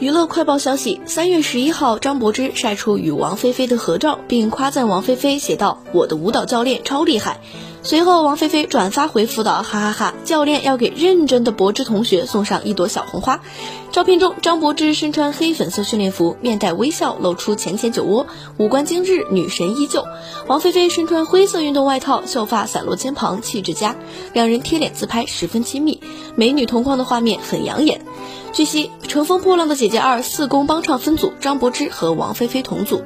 娱乐快报消息：三月十一号，张柏芝晒出与王菲菲的合照，并夸赞王菲菲，写道：“我的舞蹈教练超厉害。”随后，王菲菲转发回复道：“哈哈哈，教练要给认真的柏芝同学送上一朵小红花。”照片中，张柏芝身穿黑粉色训练服，面带微笑，露出浅浅酒窝，五官精致，女神依旧。王菲菲身穿灰色运动外套，秀发散落肩旁，气质佳。两人贴脸自拍，十分亲密，美女同框的画面很养眼。据悉，《乘风破浪的姐姐二》四公帮唱分组，张柏芝和王菲菲同组。